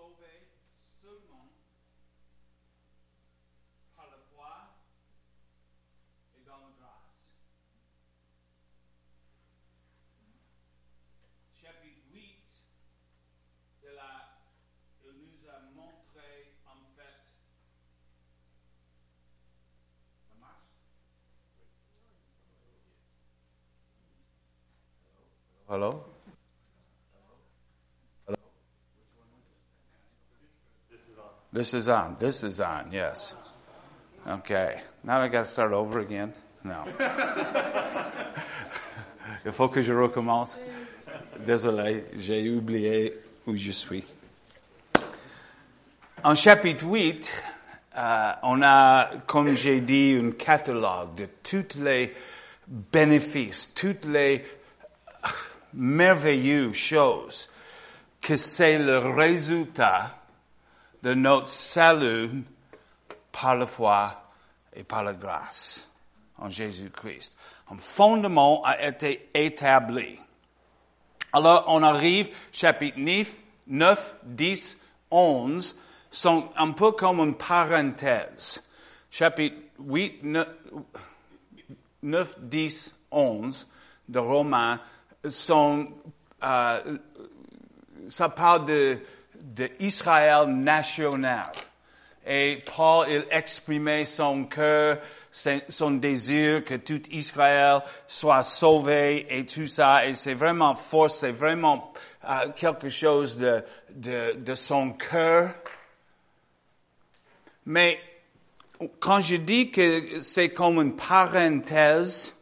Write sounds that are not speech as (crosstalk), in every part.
sauvés seulement par la foi et dans la grâce. Chapitre 8 de la, il nous a montré en fait. Ça marche? Hello? This is on. This is on, yes. Okay. Now I got to start over again? No. Il faut que je recommence. Désolé, j'ai oublié où je suis. En chapitre 8, euh, on a, comme j'ai dit, un catalogue de tous les bénéfices, toutes les merveilleuses choses que c'est le résultat de notre salut par la foi et par la grâce en Jésus-Christ. Un fondement a été établi. Alors, on arrive, chapitre 9, 9 10, 11, sont un peu comme une parenthèse. Chapitre 8, 9, 10, 11 de Romains sont, euh, ça parle de, d'Israël national. Et Paul, il exprimait son cœur, son désir que tout Israël soit sauvé et tout ça. Et c'est vraiment fort, c'est vraiment euh, quelque chose de, de, de son cœur. Mais quand je dis que c'est comme une parenthèse,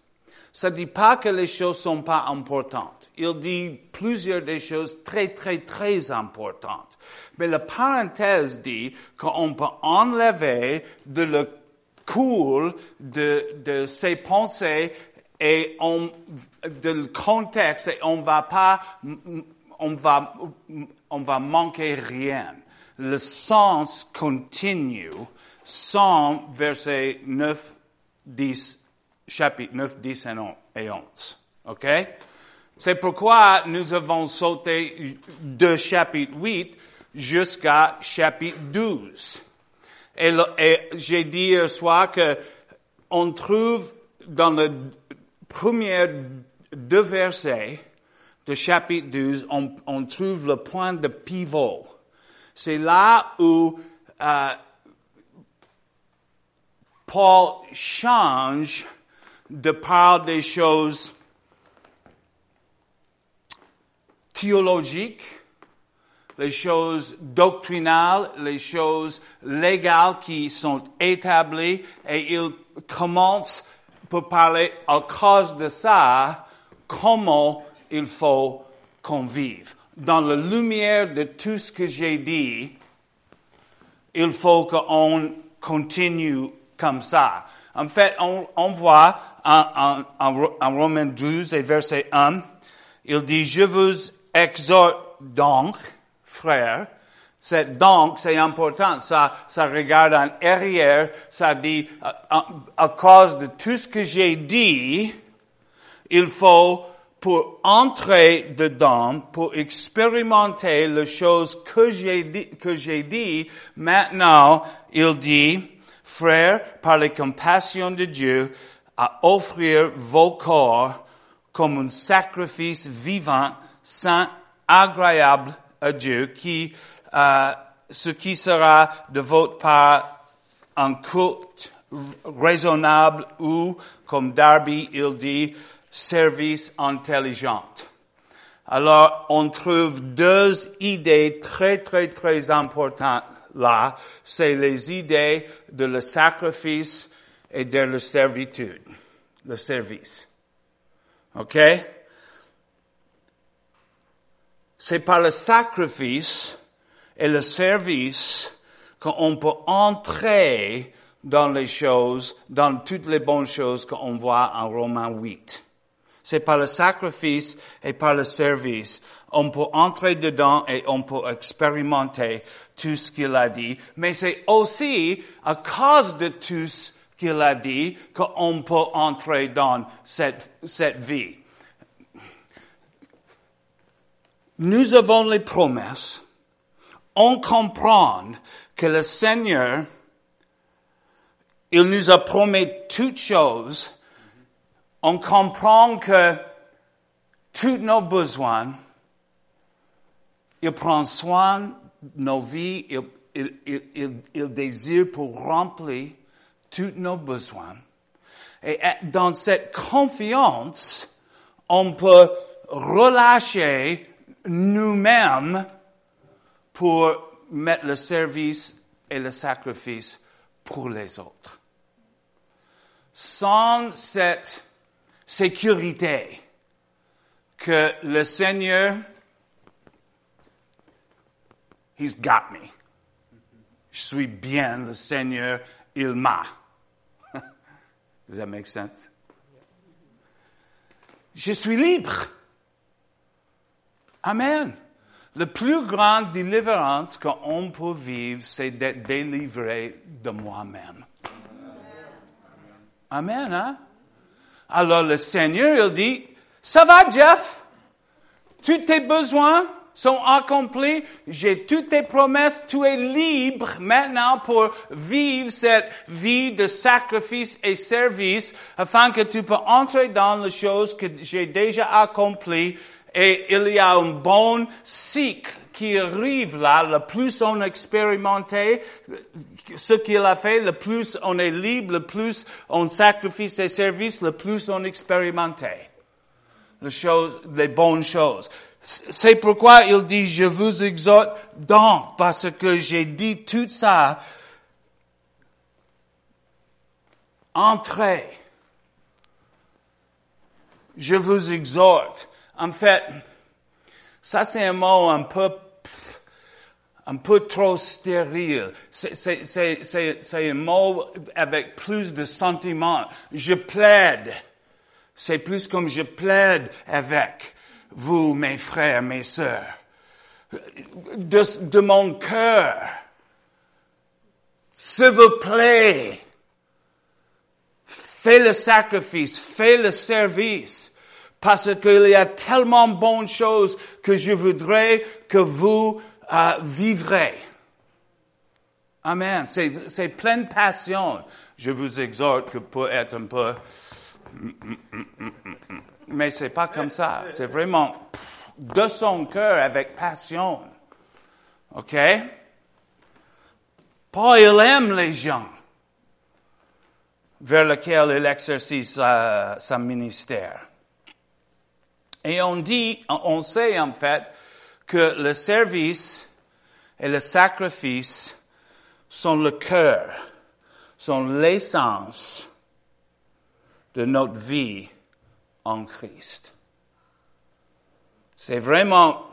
ça ne dit pas que les choses sont pas importantes il dit plusieurs des choses très, très, très importantes. Mais la parenthèse dit qu'on peut enlever de le cours de, de ses pensées et on, de le contexte et on va pas, on va, on va manquer rien. Le sens continue sans verset 9, 10, chapitre 9, 10 et 11. OK? C'est pourquoi nous avons sauté de chapitre 8 jusqu'à chapitre 12. Et, j'ai dit hier soir que on trouve dans le premier deux versets de chapitre 12, on, trouve le point de pivot. C'est là où euh, Paul change de parler des choses théologiques, les choses doctrinales, les choses légales qui sont établies, et il commence pour parler à cause de ça, comment il faut qu'on vive. Dans la lumière de tout ce que j'ai dit, il faut qu'on continue comme ça. En fait, on, voit en, en, Romains 12 et verset 1, il dit, je vous exhorte donc, frère, c'est donc, c'est important. Ça, ça regarde en arrière. Ça dit, à, à, cause de tout ce que j'ai dit, il faut, pour entrer dedans, pour expérimenter les choses que j'ai dit, que j'ai dit, maintenant, il dit, frère, par les compassions de Dieu, à offrir vos corps comme un sacrifice vivant saint, agréable à Dieu, qui, euh, ce qui sera de votre part un culte raisonnable ou, comme Darby il dit, service intelligent. Alors, on trouve deux idées très, très, très importantes là. C'est les idées de le sacrifice et de la servitude, le service. OK? C'est par le sacrifice et le service qu'on peut entrer dans les choses, dans toutes les bonnes choses qu'on voit en Romains 8. C'est par le sacrifice et par le service. On peut entrer dedans et on peut expérimenter tout ce qu'il a dit. Mais c'est aussi à cause de tout ce qu'il a dit qu'on peut entrer dans cette, cette vie. Nous avons les promesses, on comprend que le Seigneur, il nous a promis toutes choses, on comprend que tous nos besoins, il prend soin de nos vies, il, il, il, il désire pour remplir tous nos besoins. Et dans cette confiance, on peut relâcher nous-mêmes pour mettre le service et le sacrifice pour les autres. Sans cette sécurité que le Seigneur, He's got me. Je suis bien, le Seigneur, il m'a. (laughs) Does that make sense? Je suis libre. Amen. La plus grande délivrance qu'on peut vivre, c'est d'être délivré de moi-même. Amen, hein? Alors le Seigneur, il dit, ça va, Jeff? Tous tes besoins sont accomplis. J'ai toutes tes promesses. Tu es libre maintenant pour vivre cette vie de sacrifice et service afin que tu peux entrer dans les choses que j'ai déjà accomplies et il y a un bon cycle qui arrive là, le plus on expérimenté ce qu'il a fait, le plus on est libre, le plus on sacrifie ses services, le plus on expérimenté les les bonnes choses. C'est pourquoi il dit, je vous exhorte donc, parce que j'ai dit tout ça, entrez. Je vous exhorte. En fait, ça c'est un mot un peu, un peu trop stérile. C'est un mot avec plus de sentiments. Je plaide. C'est plus comme je plaide avec vous, mes frères, mes sœurs. De, de mon cœur. S'il vous plaît. Fais le sacrifice, fais le service parce qu'il y a tellement de bonnes choses que je voudrais que vous euh, vivrez. Amen. C'est pleine passion. Je vous exhorte que pour être un peu... Mais c'est pas comme ça. C'est vraiment de son cœur avec passion. OK? Paul, il aime les gens vers lesquels il exerce sa, sa ministère. Et on dit, on sait en fait que le service et le sacrifice sont le cœur, sont l'essence de notre vie en Christ. C'est vraiment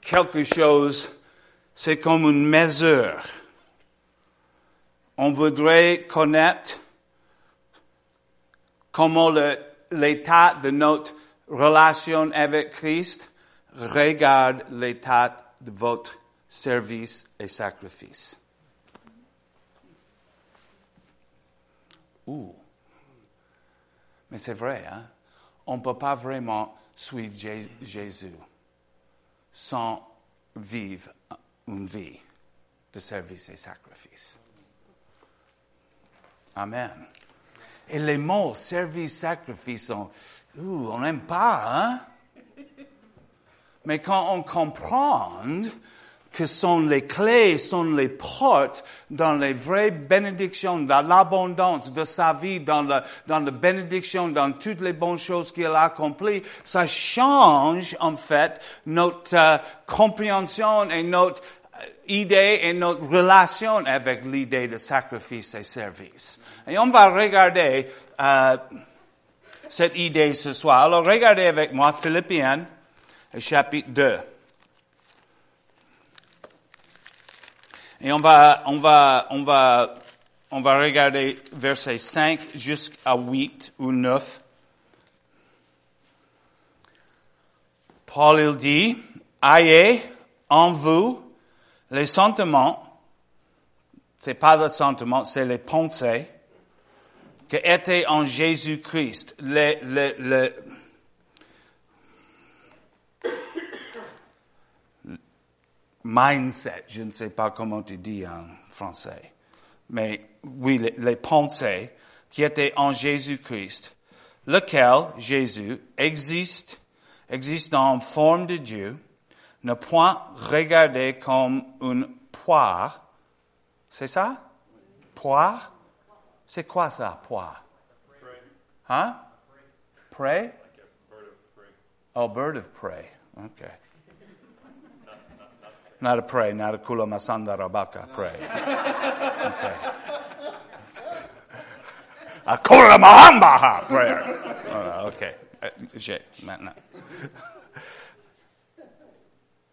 quelque chose, c'est comme une mesure. On voudrait connaître comment le l'état de notre relation avec Christ, regarde l'état de votre service et sacrifice. Ouh. Mais c'est vrai, hein? On ne peut pas vraiment suivre Jésus sans vivre une vie de service et sacrifice. Amen. Et les mots service, sacrifice sont, on n'aime pas, hein? Mais quand on comprend que sont les clés, sont les portes dans les vraies bénédictions, dans l'abondance de sa vie, dans la, dans bénédiction, dans toutes les bonnes choses qu'il a accomplies, ça change, en fait, notre euh, compréhension et notre idée et notre relation avec l'idée de sacrifice et service. Et on va regarder euh, cette idée ce soir. Alors regardez avec moi Philippiens, chapitre 2. Et on va, on va, on va, on va regarder versets 5 jusqu'à 8 ou 9. Paul il dit, ayez en vous les sentiments, c'est pas le sentiment, c'est les pensées qui étaient en Jésus-Christ. Les, mindset, je ne sais pas comment tu dis en français, mais oui, les, les pensées qui étaient en Jésus-Christ, lequel, Jésus, existe, existe en forme de Dieu, ne point regarder comme une poire. C'est ça? Poire? C'est quoi ça, poire? Hein? Prey? Oh, bird of prey. Okay. Not a prey, not a kula masanda rabaka prey. Okay. A kula mahambaha prayer. Okay. J'ai maintenant.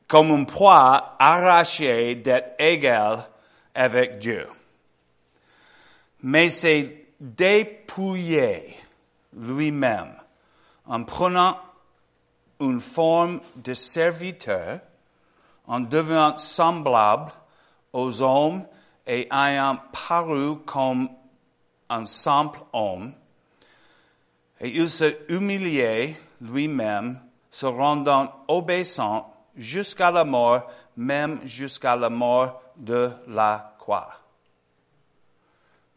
Comme un poids arraché d'être égal avec Dieu. Mais c'est dépouiller lui-même en prenant une forme de serviteur, en devenant semblable aux hommes et ayant paru comme un simple homme, et il se humiliait lui-même, se rendant obéissant jusqu'à la mort, même jusqu'à la mort de la croix.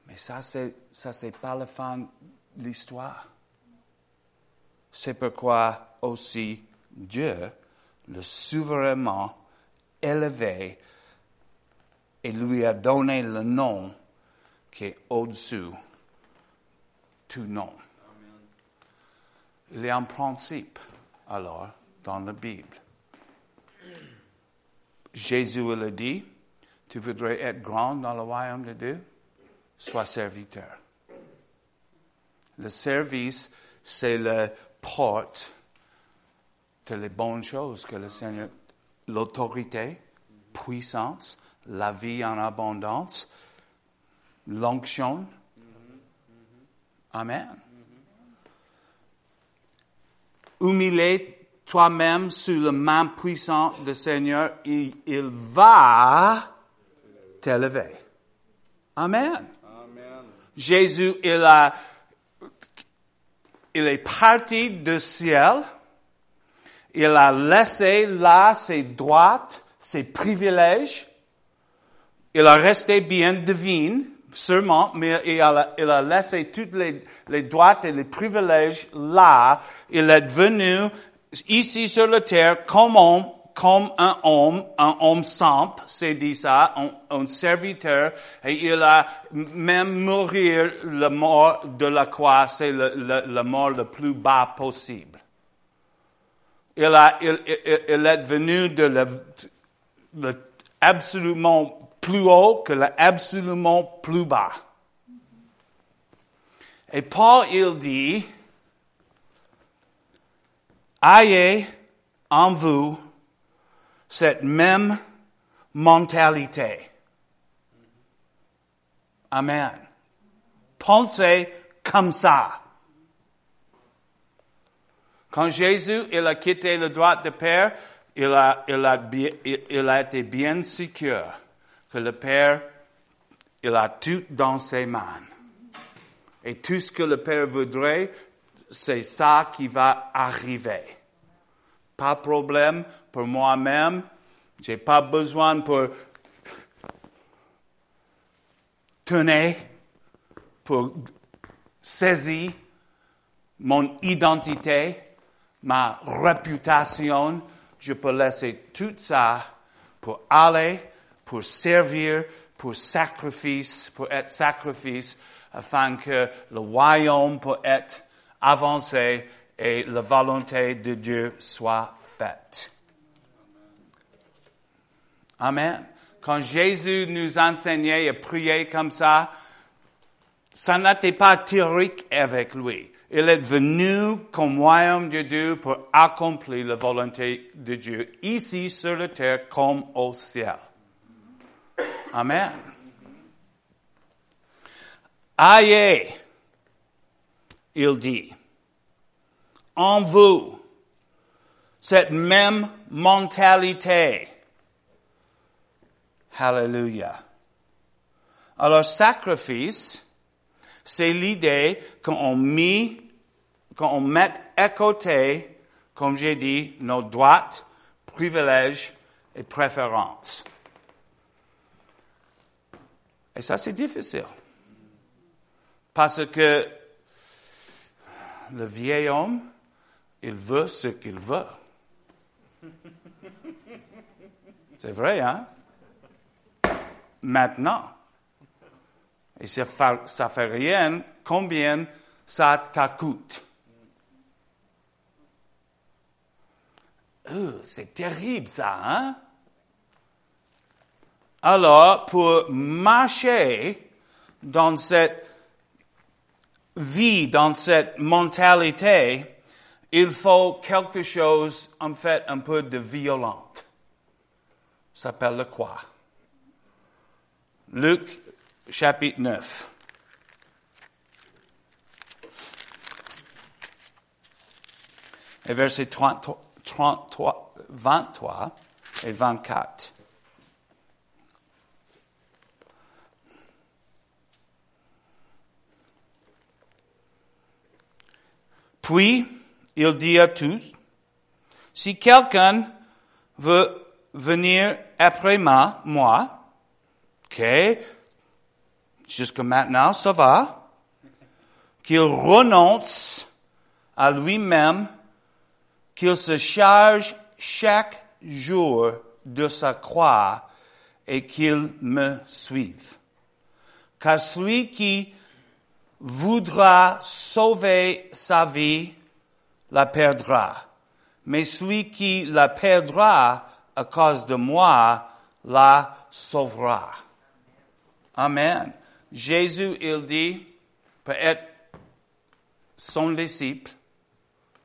Mais ça, c'est, ça, c'est pas la fin de l'histoire. C'est pourquoi aussi Dieu le souverainement élevé et lui a donné le nom qui est au-dessus tout nom. Il y a un principe, alors, dans la Bible. Jésus a dit, tu voudrais être grand dans le royaume de Dieu? Sois serviteur. Le service, c'est la porte de les bonnes choses que le Seigneur, l'autorité, puissance, la vie en abondance, l'onction. Amen. Humilier toi-même sous la main puissante du Seigneur, il, il va t'élever. Amen. Jésus, il a, il est parti du ciel. Il a laissé là ses droits, ses privilèges. Il a resté bien divin, sûrement, mais il a, il a laissé toutes les, les droits et les privilèges là. Il est venu ici sur la terre comme un homme, un homme simple, c'est dit ça, un, serviteur, et il a même mourir la mort de la croix, c'est la mort le plus bas possible. Il, a, il, est venu de le, le absolument plus haut que le absolument plus bas. Et Paul, il dit, ayez en vous cette même mentalité. Amen. Pensez comme ça. Quand Jésus il a quitté le droit de Père, il a, il a, il a été bien sûr que le Père, il a tout dans ses mains. Et tout ce que le Père voudrait, c'est ça qui va arriver. Pas de problème pour moi-même. J'ai pas besoin pour tenir, pour saisir mon identité, ma réputation. Je peux laisser tout ça pour aller, pour servir, pour sacrifice, pour être sacrifice, afin que le royaume peut être avancé et la volonté de Dieu soit faite. Amen. Quand Jésus nous enseignait à prier comme ça, ça n'était pas théorique avec lui. Il est venu comme royaume de Dieu pour accomplir la volonté de Dieu, ici sur la terre comme au ciel. Amen. Aïe, il dit, en vous, cette même mentalité. Hallelujah. Alors, sacrifice, c'est l'idée qu'on met, qu'on met à côté, comme j'ai dit, nos droits, privilèges et préférences. Et ça, c'est difficile. Parce que le vieil homme, il veut ce qu'il veut. C'est vrai, hein? Maintenant. Et ça fait, ça fait rien combien ça t'a coûte? Euh, c'est terrible ça, hein? Alors, pour marcher dans cette vie, dans cette mentalité, il faut quelque chose, en fait, un peu de violente. Ça s'appelle le quoi? Luc, chapitre 9. Et verset 33, 23 et 24. Puis, il dit à tous, si quelqu'un veut venir après moi, ok, jusqu'à maintenant, ça va, qu'il renonce à lui-même, qu'il se charge chaque jour de sa croix et qu'il me suive. Car celui qui voudra sauver sa vie la perdra. Mais celui qui la perdra à cause de moi la sauvera. Amen. Jésus, il dit, pour être son disciple,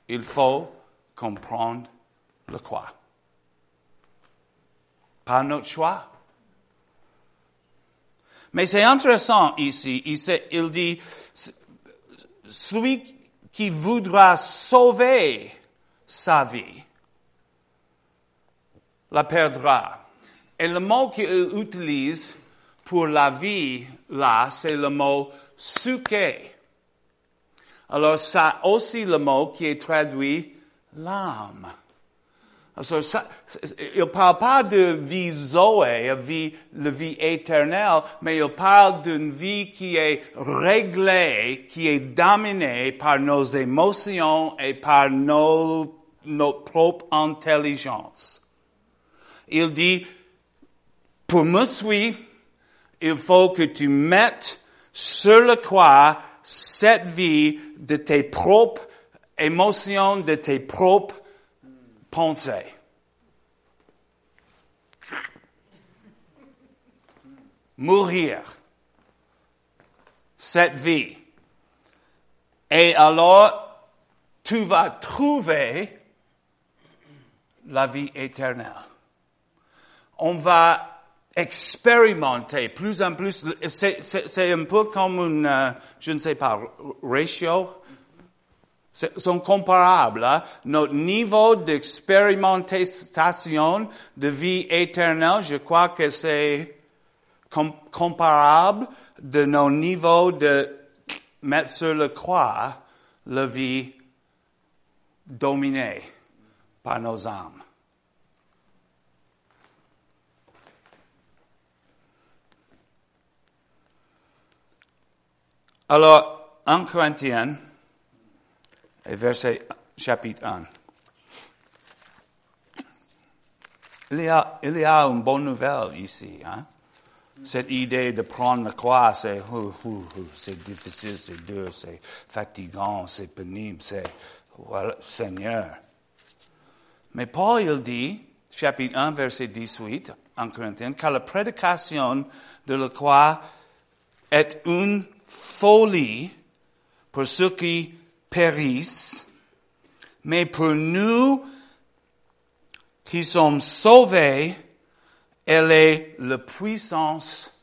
il faut comprendre le quoi. Pas notre choix. Mais c'est intéressant ici. Il dit, celui qui voudra sauver sa vie la perdra. Et le mot qu'il utilise pour la vie, là, c'est le mot suke. Alors, ça aussi le mot qui est traduit l'âme. Alors, ça, il parle pas de vie Zoé, vie, la vie éternelle, mais il parle d'une vie qui est réglée, qui est dominée par nos émotions et par nos, notre propre intelligence. Il dit, pour me suivre, il faut que tu mettes sur le croix cette vie de tes propres émotions, de tes propres pensée. Mourir. Cette vie. Et alors, tu vas trouver la vie éternelle. On va expérimenter plus en plus. C'est un peu comme une, euh, je ne sais pas, ratio sont comparables. Hein? Notre niveau d'expérimentation de vie éternelle, je crois que c'est comparable de nos niveaux de mettre sur le croix la vie dominée par nos âmes. Alors, en Corinthiens, verset chapitre 1. Il y a, il y a une bonne nouvelle ici. Hein? Cette idée de prendre la croix, c'est c'est difficile, c'est dur, c'est fatigant, c'est pénible, c'est voilà, Seigneur. Mais Paul, il dit, chapitre 1, verset 18, en Corinthiens, que la prédication de la croix est une folie pour ceux qui périssent, mais pour nous qui sommes sauvés, elle est la puissance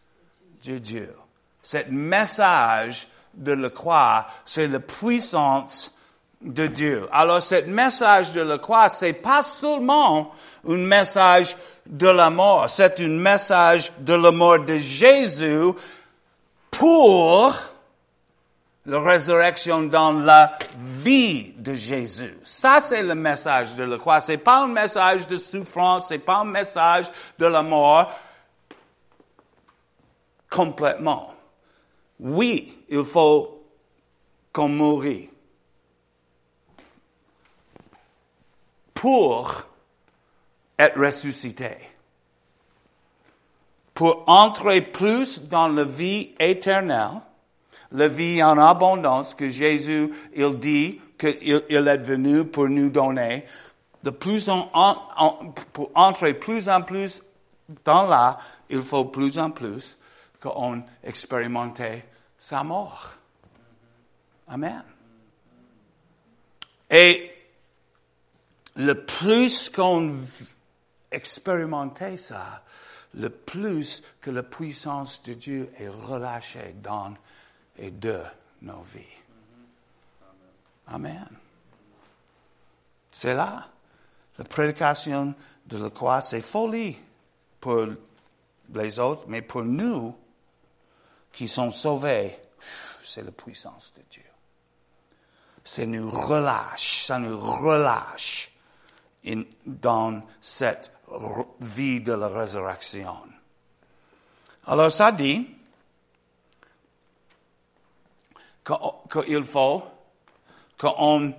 de Dieu. Cet message de la croix, c'est la puissance de Dieu. Alors, ce message de la croix, c'est pas seulement un message de la mort, c'est un message de la mort de Jésus pour La résurrection dans la vie de Jésus. Ça, c'est le message de la croix. C'est pas un message de souffrance, c'est pas un message de la mort complètement. Oui, il faut qu'on mourit pour être ressuscité pour entrer plus dans la vie éternelle, la vie en abondance que Jésus, il dit qu'il il est venu pour nous donner, de plus en, pour entrer plus en plus dans là, il faut plus en plus qu'on expérimente sa mort. Amen. Et le plus qu'on expérimente ça, le plus que la puissance de Dieu est relâchée dans et de nos vies. Amen. C'est là. La prédication de la croix, c'est folie pour les autres, mais pour nous qui sommes sauvés, c'est la puissance de Dieu. Ça nous relâche, ça nous relâche dans cette vie de la résurrection. Alors ça dit qu'il faut qu'on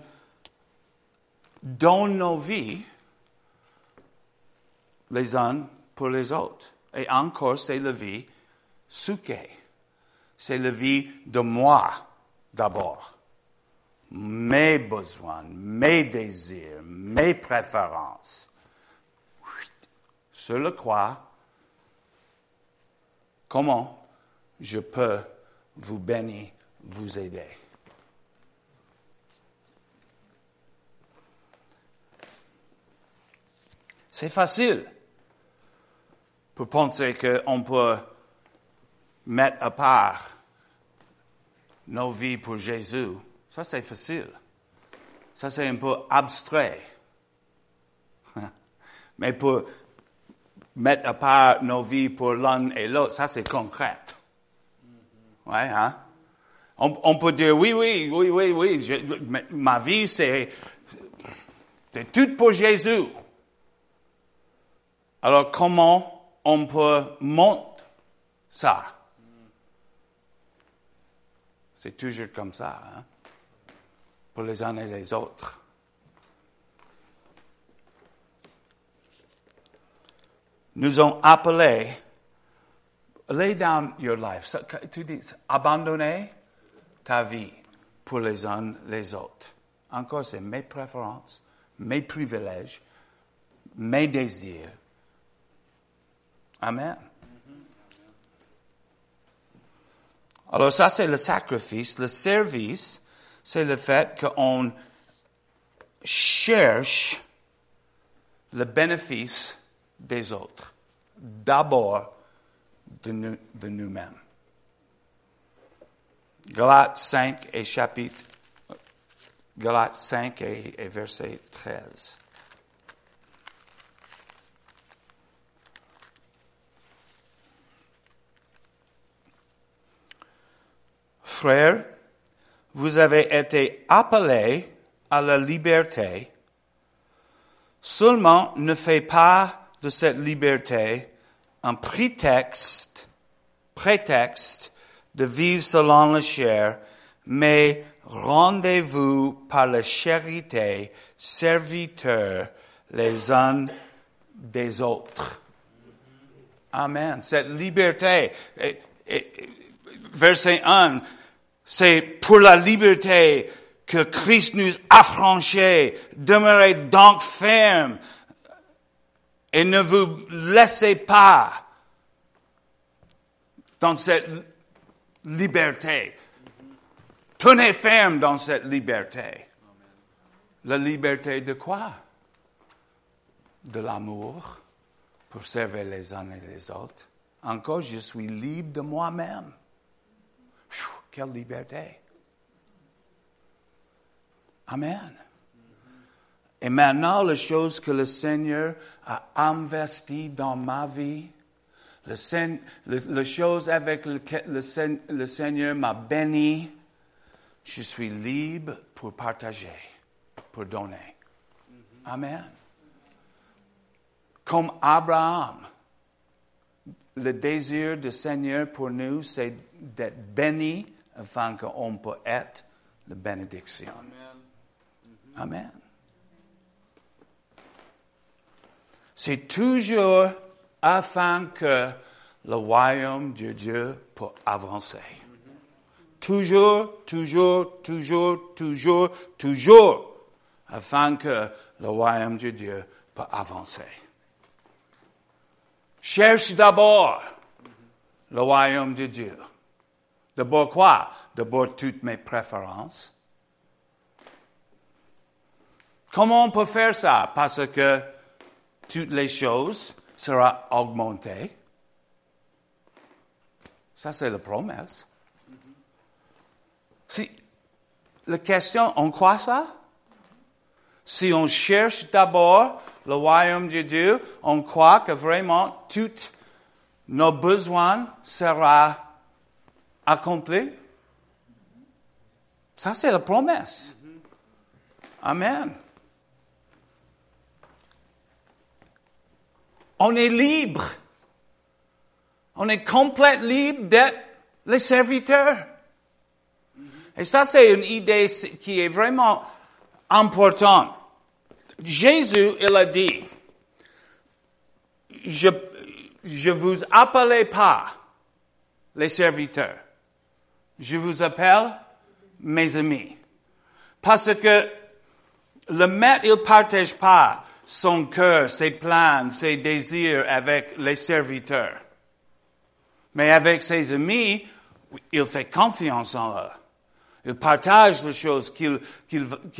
donne nos vies les uns pour les autres. Et encore, c'est la vie souquée. C'est la vie de moi d'abord. Mes besoins, mes désirs, mes préférences sur le croix, comment je peux vous bénir, vous aider. C'est facile pour penser qu'on peut mettre à part nos vies pour Jésus. Ça, c'est facile. Ça, c'est un peu abstrait. (laughs) Mais pour mettre à part nos vies pour l'un et l'autre, ça c'est concret. Ouais, hein? On, peut dire oui, oui, oui, oui, oui, ma vie c'est, c'est tout pour Jésus. Alors comment on peut monter ça? C'est toujours comme ça, hein? Pour les uns et les autres. nous ont appelés, lay down your life. Tu dis, abandonner ta vie pour les uns les autres. Encore, c'est mes préférences, mes privilèges, mes désirs. Amen. Alors ça, c'est le sacrifice. Le service, c'est le fait qu'on cherche le bénéfice des autres, d'abord de, nous, de nous-mêmes. Galates 5 et chapitre, Galates 5 et, et verset 13. Frères, vous avez été appelés à la liberté. Seulement, ne faites pas de cette liberté un prétexte, prétexte de vivre selon la chair, mais rendez-vous par la charité, serviteurs les uns des autres. Amen. Cette liberté, verset 1, c'est pour la liberté que Christ nous a franchi. Demeurez donc ferme et ne vous laissez pas dans cette liberté. Tenez ferme dans cette liberté. La liberté de quoi? De l'amour pour servir les uns et les autres. Encore, je suis libre de moi-même. Quelle liberté. Amen. Et maintenant, les choses que le Seigneur a investies dans ma vie, les choses avec lesquelles le, Seigneur m'a béni, je suis libre pour partager, pour donner. Amen. Comme Abraham, le désir du Seigneur pour nous, c'est d'être béni afin qu'on peut être la bénédiction. Amen. C'est toujours afin que le royaume de Dieu peut avancer. Toujours, toujours, toujours, toujours, toujours, afin que le royaume de Dieu peut avancer. Cherche d'abord le royaume de Dieu. D'abord quoi? D'abord toutes mes préférences. Comment on peut faire ça? Parce que toutes les choses seront augmentées. Ça, c'est la promesse. Si, la question, on croit ça? Si on cherche d'abord le royaume de Dieu, on croit que vraiment tous nos besoins seront accomplis. Ça, c'est la promesse. Amen. On est libre. On est complètement libre d'être les serviteurs. Et ça, c'est une idée qui est vraiment importante. Jésus, il a dit, je, je vous appelle pas les serviteurs. Je vous appelle mes amis. Parce que le maître, il partage pas son cœur, ses plans, ses désirs avec les serviteurs. Mais avec ses amis, il fait confiance en eux. Il partage les choses qu'il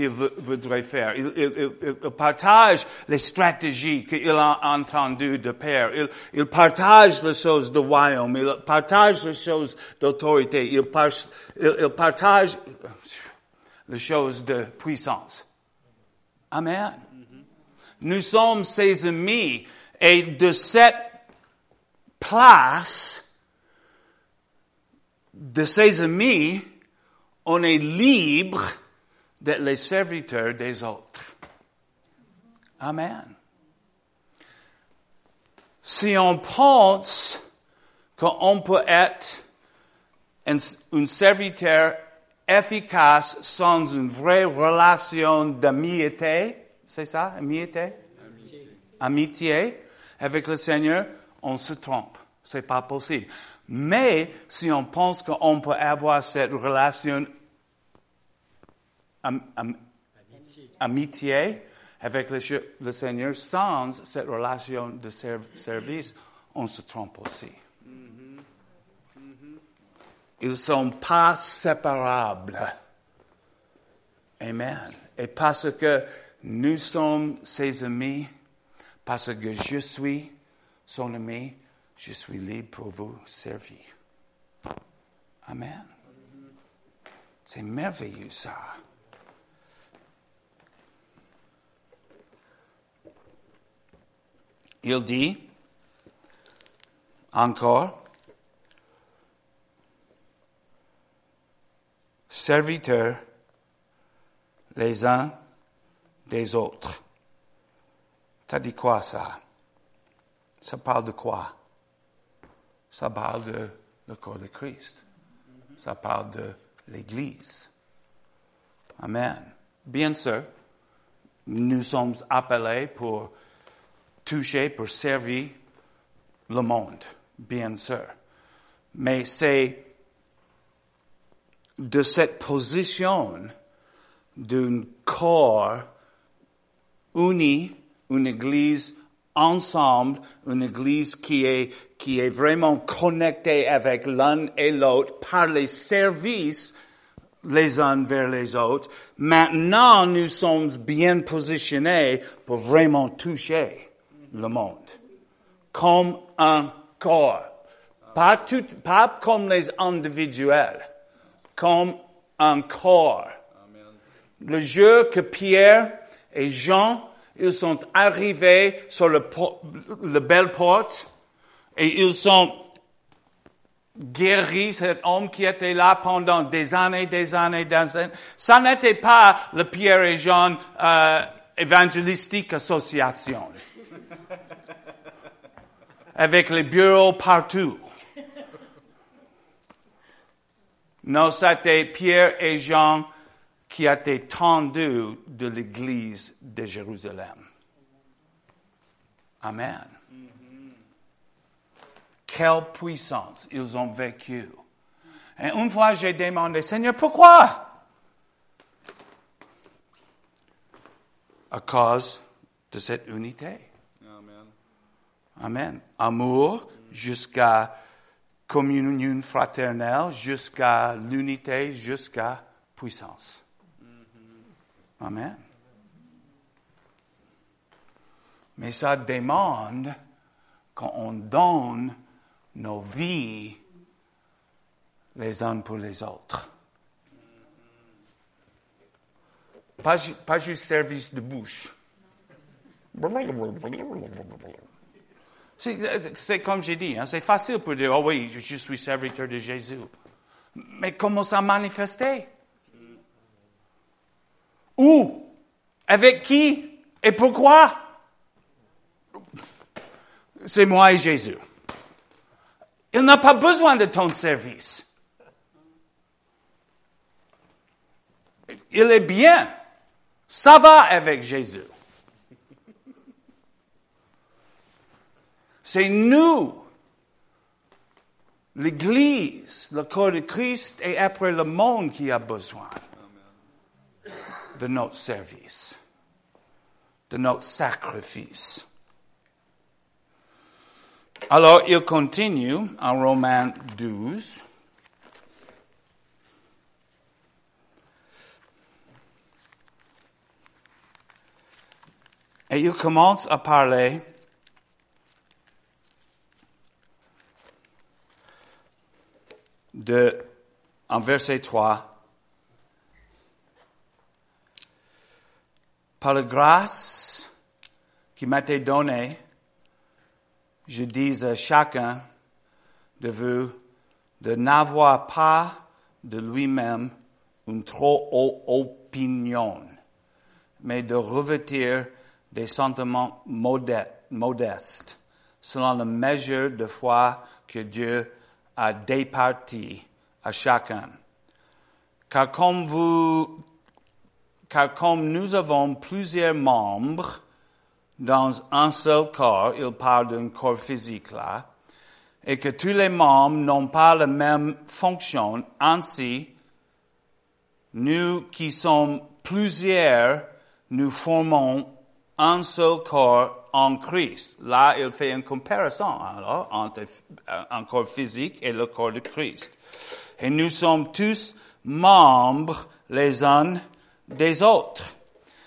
voudrait faire. Il, partage les stratégies qu'il a entendues de Père. Il, il, partage les choses de royaume. Il partage les choses d'autorité. Il, partage les choses de puissance. Amen. Nous sommes ses amis et de cette place de ses amis, on est libre d'être les serviteurs des autres. Amen. Si on pense qu'on peut être un, serviteur efficace sans une vraie relation d'amitié, c'est ça, amitié? Amitié. Amitié avec le Seigneur, on se trompe. C'est pas possible. Mais si on pense qu'on peut avoir cette relation amitié avec le, Seigneur sans cette relation de service, on se trompe aussi. Ils ne sont pas séparables. Amen. Et parce que nous sommes ses amis, parce que je suis son ami, je suis libre pour vous servir. Amen. C'est merveilleux ça. Il dit encore, serviteurs les uns des autres. Ça dit quoi ça? Ça parle de quoi? ça parle de le corps de Christ. Ça parle de l'Église. Amen. Bien sûr, nous sommes appelés pour toucher, pour servir le monde, bien sûr. Mais c'est de cette position d'un corps uni, une Église ensemble, une Église qui est, qui est vraiment connectée avec l'un et l'autre par les services les uns vers les autres. Maintenant, nous sommes bien positionnés pour vraiment toucher le monde. Comme un corps. Pas tout, pas comme les individuels. Comme un corps. Le jeu que Pierre et Jean ils sont arrivés sur le, le belle porte et ils sont guéri cet homme qui était là pendant des années, des années, des années. Ça n'était pas le Pierre et Jean euh, évangélistique association. (laughs) avec les bureaux partout. Non, c'était Pierre et Jean qui étaient tendus de l'église de Jérusalem. Amen. Quelle puissance ils ont vécu. Et une fois, j'ai demandé, Seigneur, pourquoi? À cause de cette unité. Amen. Amen. Amour jusqu'à communion fraternelle, jusqu'à l'unité, jusqu'à puissance. Amen. Mais ça demande qu'on donne nos vies les uns pour les autres. Pas, pas juste service de bouche. C'est comme j'ai dit, hein, c'est facile pour dire, oh oui, je suis serviteur de Jésus. Mais comment ça manifester? Où? Avec qui? Et pourquoi? C'est moi et Jésus. Il n'a pas besoin de ton service. Il est bien. Ça va avec Jésus. C'est nous, l'Église, le corps de Christ et après le monde qui a besoin de notre service, de notre sacrifice. Alors, il continue en Romains 12. Et il commence à parler de, en verset 3, par la grâce qui m'a été donnée, je dis à chacun de vous de n'avoir pas de lui-même une trop haute opinion, mais de revêtir des sentiments modestes, selon la mesure de foi que Dieu a départi à chacun. Car comme vous, car comme nous avons plusieurs membres, dans un seul corps, il parle d'un corps physique là, et que tous les membres n'ont pas la même fonction, ainsi, nous qui sommes plusieurs, nous formons un seul corps en Christ. Là, il fait une comparaison entre un corps physique et le corps de Christ. Et nous sommes tous membres les uns des autres.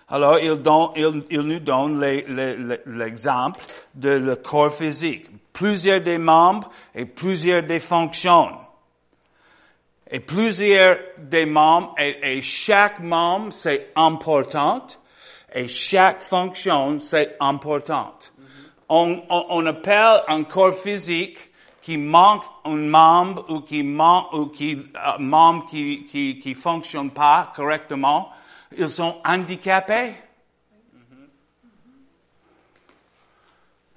Alors, il, nous donne l'exemple de le corps physique. Plusieurs des membres et plusieurs des fonctions. Et plusieurs des membres, et, chaque membre, c'est important, et chaque fonction, c'est important. On, appelle un corps physique qui manque un membre ou qui manque, ou qui, euh, membre qui, qui, fonctionne pas correctement, ils sont handicapés.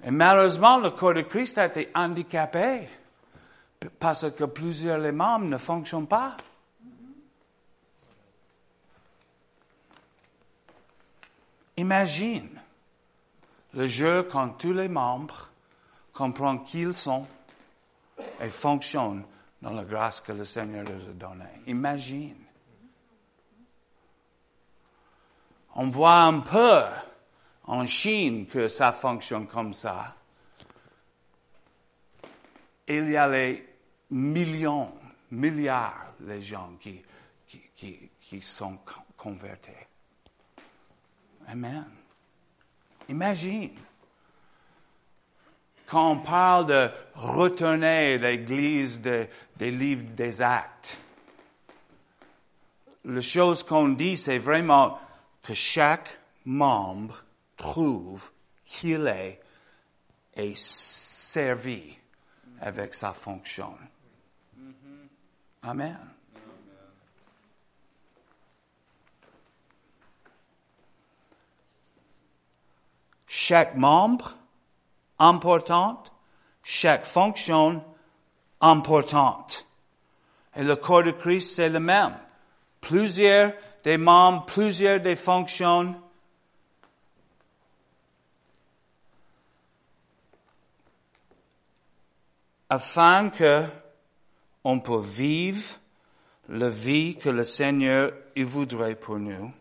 Et malheureusement, le corps de Christ a été handicapé parce que plusieurs membres ne fonctionnent pas. Imagine le jeu quand tous les membres comprennent qui ils sont et fonctionnent dans la grâce que le Seigneur leur a donnée. Imagine. On voit un peu en Chine que ça fonctionne comme ça. Il y a les millions, milliards de gens qui, sont convertis. Amen. Imagine. Quand on parle de retourner l'Église des livres des actes, la chose qu'on dit, c'est vraiment que chaque membre trouve qu'il est et servi avec sa fonction. Amen. Chaque membre importante, chaque fonction importante. Et le corps de Christ, c'est le même. Plusieurs des membres, plusieurs des fonctions. Afin que on peut vivre la vie que le Seigneur il voudrait pour nous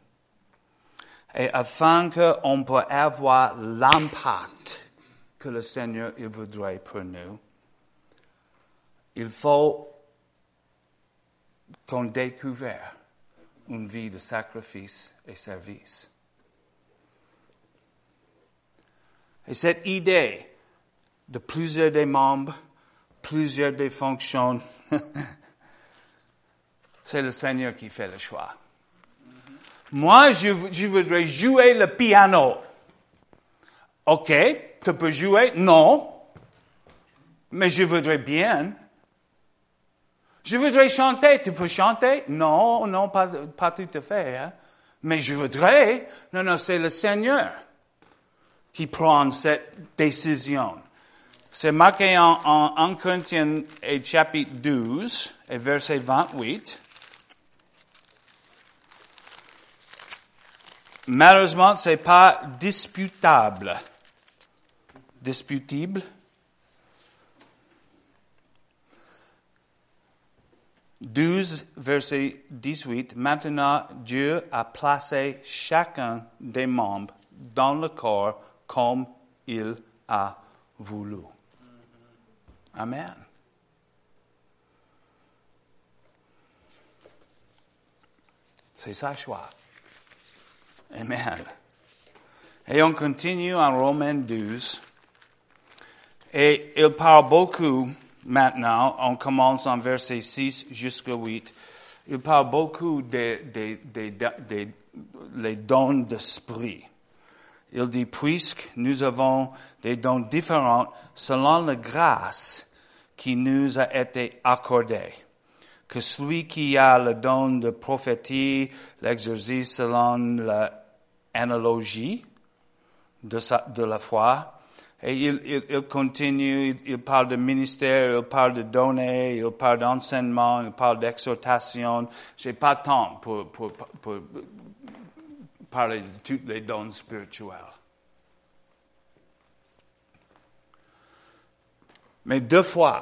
et afin qu'on puisse avoir l'impact que le Seigneur il voudrait pour nous, il faut qu'on découvre une vie de sacrifice et service. Et cette idée de plusieurs des membres, plusieurs des fonctions, (laughs) c'est le Seigneur qui fait le choix. Moi, je, voudrais jouer le piano. OK, tu peux jouer? Non. Mais je voudrais bien. Je voudrais chanter, tu peux chanter? Non, non, pas, pas tout à fait. Hein. Mais je voudrais, non, non, c'est le Seigneur qui prend cette décision. C'est marqué en, en, en Corinthiens et chapitre 12 et verset 28. Malheureusement, ce n'est pas disputable. Disputable? 12, verset 18, Maintenant Dieu a placé chacun des membres dans le corps comme il a voulu. Amen. C'est sa choix. Amen. Et on continue en Romains 12. Et il parle beaucoup maintenant, on commence en verset 6 jusqu'à 8. Il parle beaucoup des, dons d'esprit. Il dit, puisque nous avons des dons différents selon la grâce qui nous a été accordée que celui qui a le don de prophétie l'exercice selon l'analogie de la foi. Et il, continue, il parle de ministère, il parle de donner, il parle d'enseignement, il parle d'exhortation. J'ai pas de temps pour, parler de tous les dons spirituels. Mais deux fois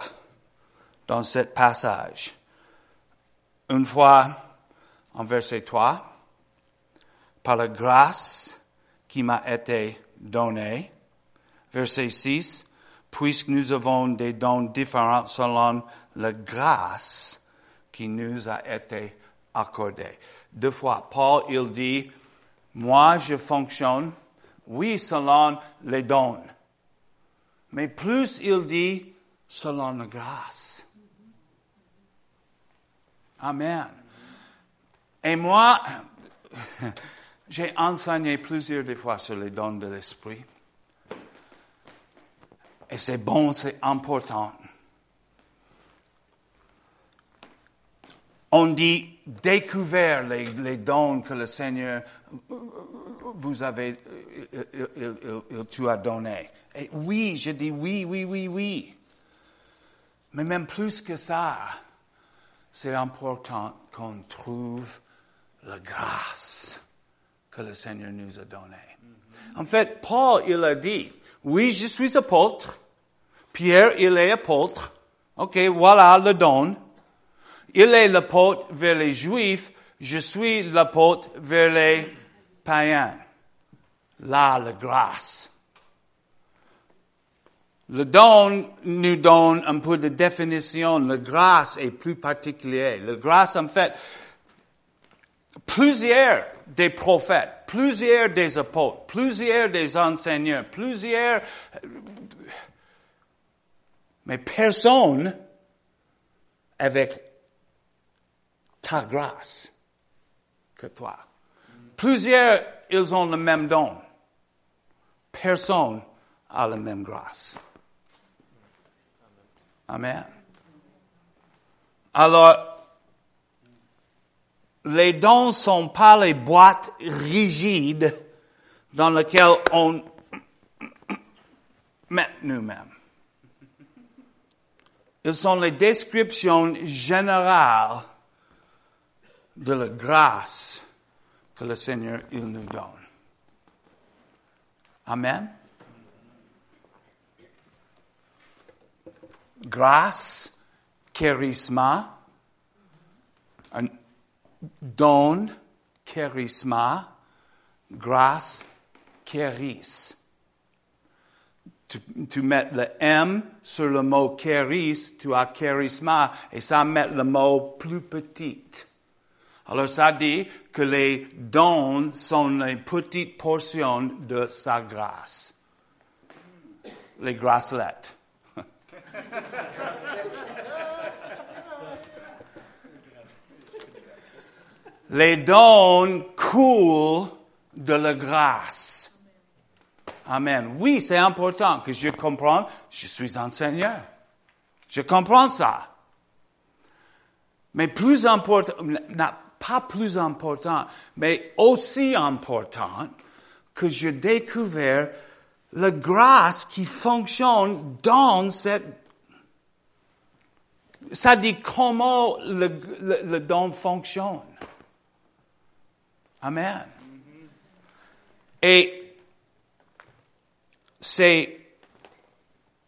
dans ce passage, une fois en verset 3, par la grâce qui m'a été donnée. Verset 6, puisque nous avons des dons différents selon la grâce qui nous a été accordée. Deux fois, Paul, il dit, moi je fonctionne, oui, selon les dons. Mais plus il dit, selon la grâce. Amen. Et moi, (laughs) j'ai enseigné plusieurs fois sur les dons de l'esprit. Et c'est bon, c'est important. On dit découvert les, dons que le Seigneur vous avait, il, il, il, tu as donné. Et oui, je dis oui, oui, oui, oui. Mais même plus que ça, c'est important qu'on trouve la grâce que le Seigneur nous a donnée. En fait, Paul, il a dit, oui, je suis apôtre. Pierre, il est apôtre. OK, voilà le don. Il est l'apôtre vers les Juifs. Je suis l'apôtre vers les païens. Là, la grâce. Le don nous donne un peu de définition. La grâce est plus particulière. La grâce, en fait, plusieurs des prophètes, plusieurs des apôtres, plusieurs des enseignants, plusieurs, mais personne avec ta grâce que toi. Plusieurs, ils ont le même don. Personne a la même grâce. Amen. Alors, les dons sont pas les boîtes rigides dans lesquelles on met nous-mêmes. Ils sont les descriptions générales de la grâce que le Seigneur nous donne. Amen. Grâce, charisma, un don, charisma, grâce, charis. Tu, mets le M sur le mot charis, tu as charisma, et ça met le mot plus petit. Alors ça dit que les dons sont les petites portions de sa grâce. Les grâcelettes. (laughs) les dons coulent de la grâce. Amen. Oui, c'est important que je comprenne, je suis enseignant. Je comprends ça. Mais plus important, pas plus important, mais aussi important que je découvert la grâce qui fonctionne dans cette... Ça dit comment le, don fonctionne. Amen. Et c'est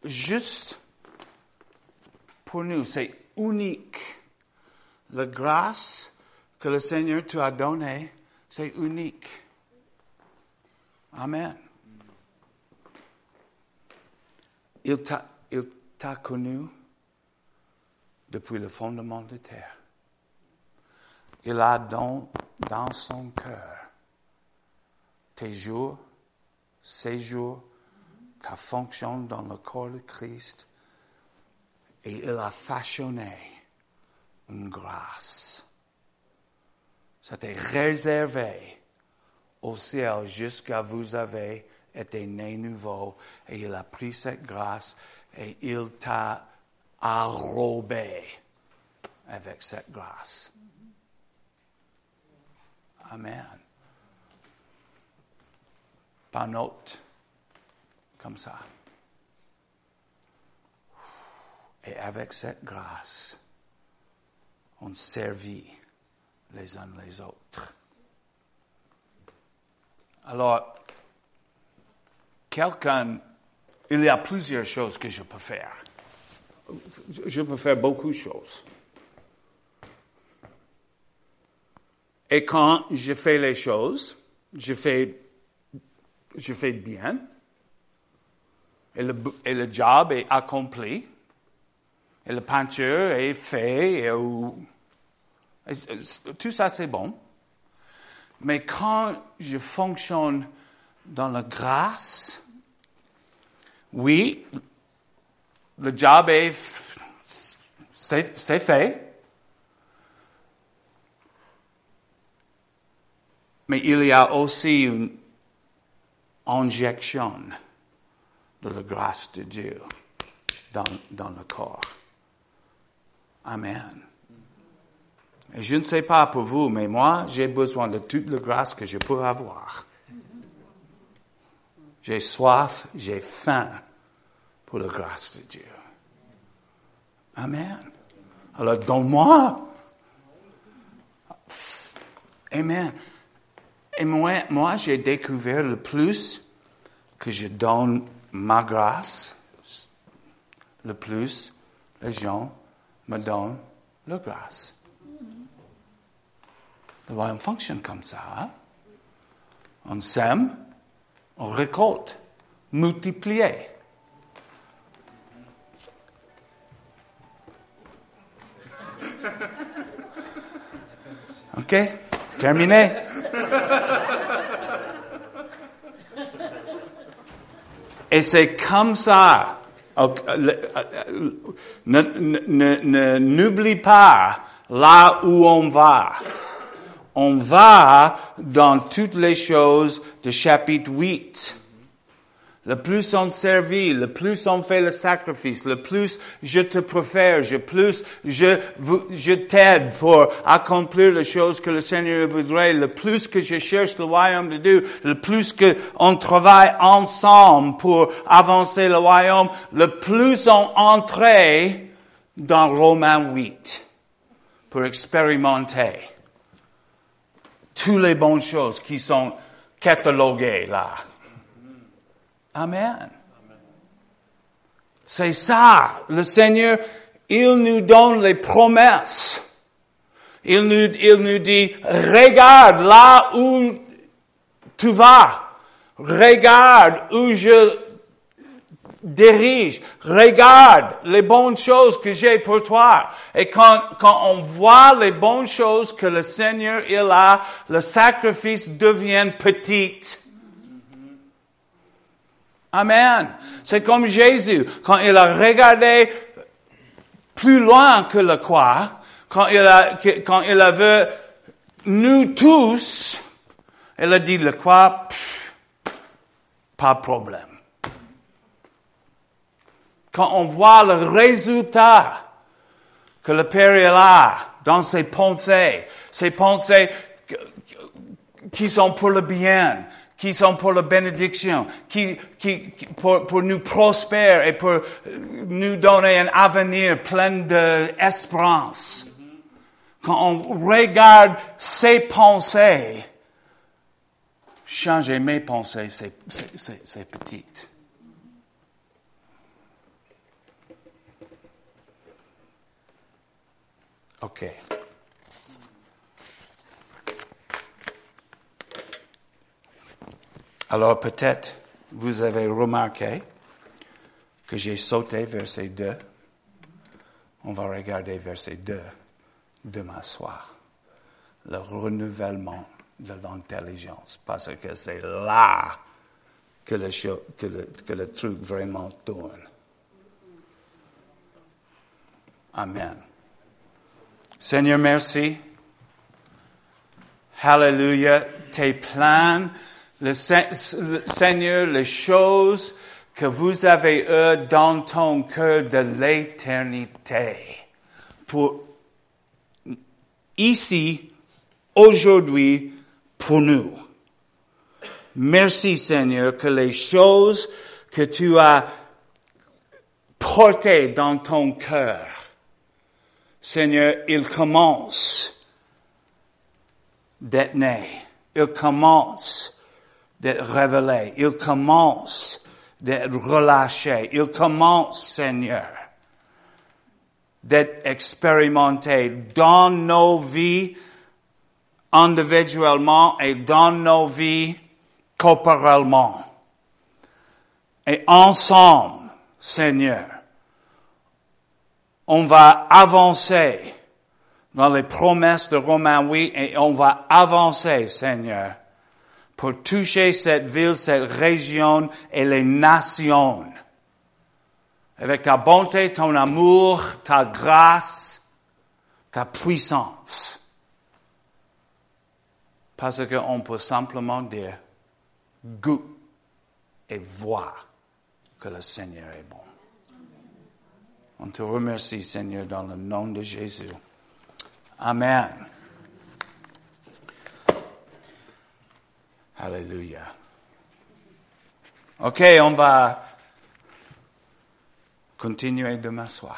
juste pour nous, c'est unique. La grâce que le Seigneur t'a donné, c'est unique. Amen. Il t'a connu depuis le fondement de terre. Il a dans, dans son cœur tes jours, ses jours, ta fonction dans le corps de Christ, et il a façonné une grâce. C'était réservé au ciel jusqu'à vous avez été né nouveau. Et il a pris cette grâce et il t'a arrobé avec cette grâce. Amen. Pas note comme ça. Et avec cette grâce, on servit les uns les autres. Alors, quelqu'un, il y a plusieurs choses que je peux faire. Je peux faire beaucoup de choses. Et quand je fais les choses, je fais, je fais bien, et le, et le job est accompli, et le peinture est fait, et, tout ça, c'est bon. Mais quand je fonctionne dans la grâce, oui, le job est, c'est fait. Mais il y a aussi une injection de la grâce de Dieu dans, dans le corps. Amen. Et je ne sais pas pour vous, mais moi, j'ai besoin de toute la grâce que je peux avoir. J'ai soif, j'ai faim pour la grâce de Dieu. Amen. Alors, donne-moi. Amen. Et moi, moi j'ai découvert le plus que je donne ma grâce, le plus les gens me donnent leur grâce. Le royaume fonctionne comme ça. Hein? On sème, on récolte, multiplié. (laughs) OK? Terminé? Et c'est comme ça. N'oublie pas là où on va on va dans toutes les choses du chapitre 8. Le plus on servit, le plus on fait le sacrifice, le plus je te préfère, le plus je, je t'aide pour accomplir les choses que le Seigneur voudrait, le plus que je cherche le royaume de Dieu, le plus que on travaille ensemble pour avancer le royaume, le plus on entre dans Romains 8 pour expérimenter toutes les bonnes choses qui sont cataloguées là. Amen. C'est ça. Le Seigneur, il nous donne les promesses. Il nous, il nous dit, regarde là où tu vas. Regarde où je dirige. Regarde les bonnes choses que j'ai pour toi. Et quand, quand on voit les bonnes choses que le Seigneur, il a, le sacrifice devient petit. Amen. C'est comme Jésus, quand il a regardé plus loin que le croix, quand il a, quand il avait nous tous, il a dit le croix, pas de problème. Quand on voit le résultat que le Père a dans ses pensées, ses pensées qui sont pour le bien, qui sont pour la bénédiction, qui, qui, pour, pour, nous prospérer et pour nous donner un avenir plein d'espérance. Quand on regarde ses pensées, changer mes pensées, c'est, c'est, c'est petit. OK. Alors peut-être vous avez remarqué que j'ai sauté verset 2. On va regarder verset 2 demain soir. Le renouvellement de l'intelligence. Parce que c'est là que le, que, truc vraiment tourne. Amen. Seigneur, merci. Hallelujah. Tes plans le Seigneur, les choses que vous avez eues dans ton cœur de l'éternité. Pour ici, aujourd'hui, pour nous. Merci Seigneur que les choses que tu as portées dans ton cœur, Seigneur, ils commencent d'être nés. Ils commencent d'être révélé. Il commence d'être relâché. Il commence, Seigneur, d'être expérimenté dans nos vies individuellement et dans nos vies corporellement. Et ensemble, Seigneur, on va avancer dans les promesses de Romains 8 et on va avancer, Seigneur, pour toucher cette ville, cette région et les nations. Avec ta bonté, ton amour, ta grâce, ta puissance. Parce qu'on peut simplement dire, goût et voir que le Seigneur est bon. On te remercie, Seigneur, dans le nom de Jésus. Amen. Alléluia. OK, on va continuer demain soir.